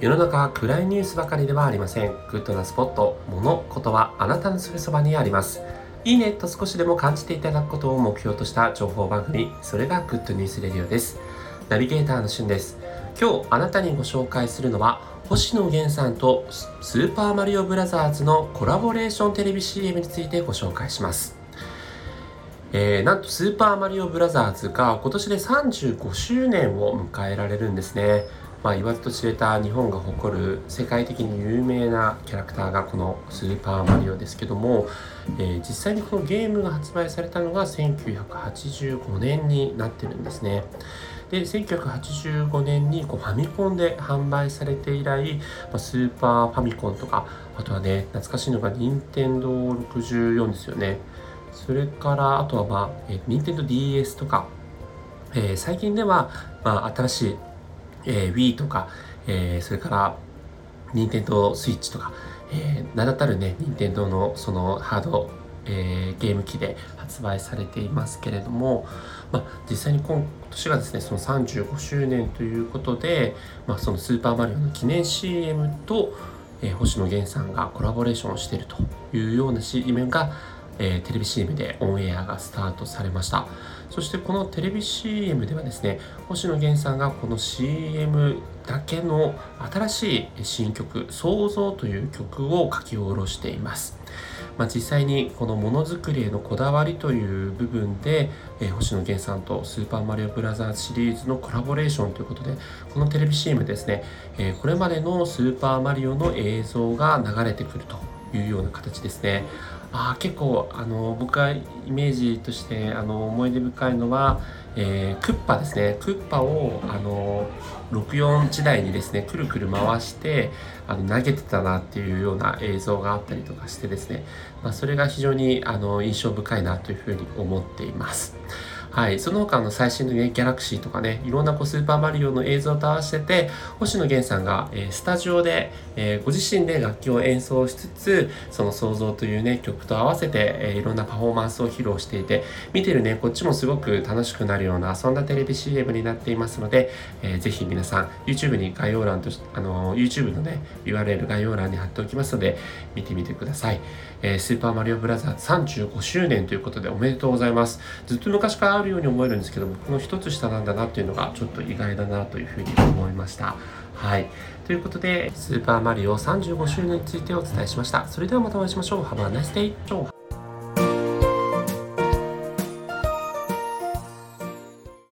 世の中は暗いニュースばかりではありません。グッドなスポット、物、ことはあなたのすぐそばにあります。いいねと少しでも感じていただくことを目標とした情報番組、それがグッドニュースレディオです。ナビゲーターのしゅんです。今日あなたにご紹介するのは、星野源さんとスーパーマリオブラザーズのコラボレーションテレビ CM についてご紹介します。えー、なんとスーパーマリオブラザーズが今年で35周年を迎えられるんですね。まあ、言わずと知れた日本が誇る世界的に有名なキャラクターがこのスーパーマリオですけども、えー、実際にこのゲームが発売されたのが1985年になってるんですね。で1985年にこうファミコンで販売されて以来、まあ、スーパーファミコンとかあとはね懐かしいのが任天堂64ですよねそれからあとはまあ、えー、任天堂 d s とか、えー、最近では、まあ、新しいえー、Wii とか、えー、それから、任天堂 switch とか、えー、名だたるね、任天堂のそのハード、えー、ゲーム機で発売されていますけれども、まあ、実際に今年がですね、その35周年ということで、まあ、そのスーパーマリオの記念 CM と、えー、星野源さんがコラボレーションをしているというような CM が、えー、テレビ CM でオンエアがスタートされました。そしてこのテレビ CM ではですね星野源さんがこの CM だけの新しい新曲「創造」という曲を書き下ろしています。まあ、実際にこのものづくりへのこだわりという部分で、えー、星野源さんとスーパーマリオブラザーズシリーズのコラボレーションということでこのテレビ CM ですね、えー、これまでのスーパーマリオの映像が流れてくると。いうような形ですね。あ結構あの僕がイメージとしてあの思い出深いのは、えー、クッパですねクッパをあの64時代にですねくるくる回してあの投げてたなっていうような映像があったりとかしてですね、まあ、それが非常にあの印象深いなというふうに思っています。はい、その他の最新のね、ギャラクシーとかね、いろんなこうスーパーマリオの映像と合わせて、星野源さんが、えー、スタジオで、えー、ご自身で楽器を演奏しつつ、その創造というね、曲と合わせて、えー、いろんなパフォーマンスを披露していて、見てるね、こっちもすごく楽しくなるような、そんなテレビ CM になっていますので、えー、ぜひ皆さん、YouTube に概要欄と、あの YouTube のね、URL 概要欄に貼っておきますので、見てみてください。えスーパーマリオブラザーズ35周年ということでおめでとうございます。ずっと昔からあるように思えるんですけどもこの一つ下なんだなっていうのがちょっと意外だなというふうに思いました。はい。ということでスーパーマリオ35周年についてお伝えしました。それではまたお会いしましょう。Have a nice day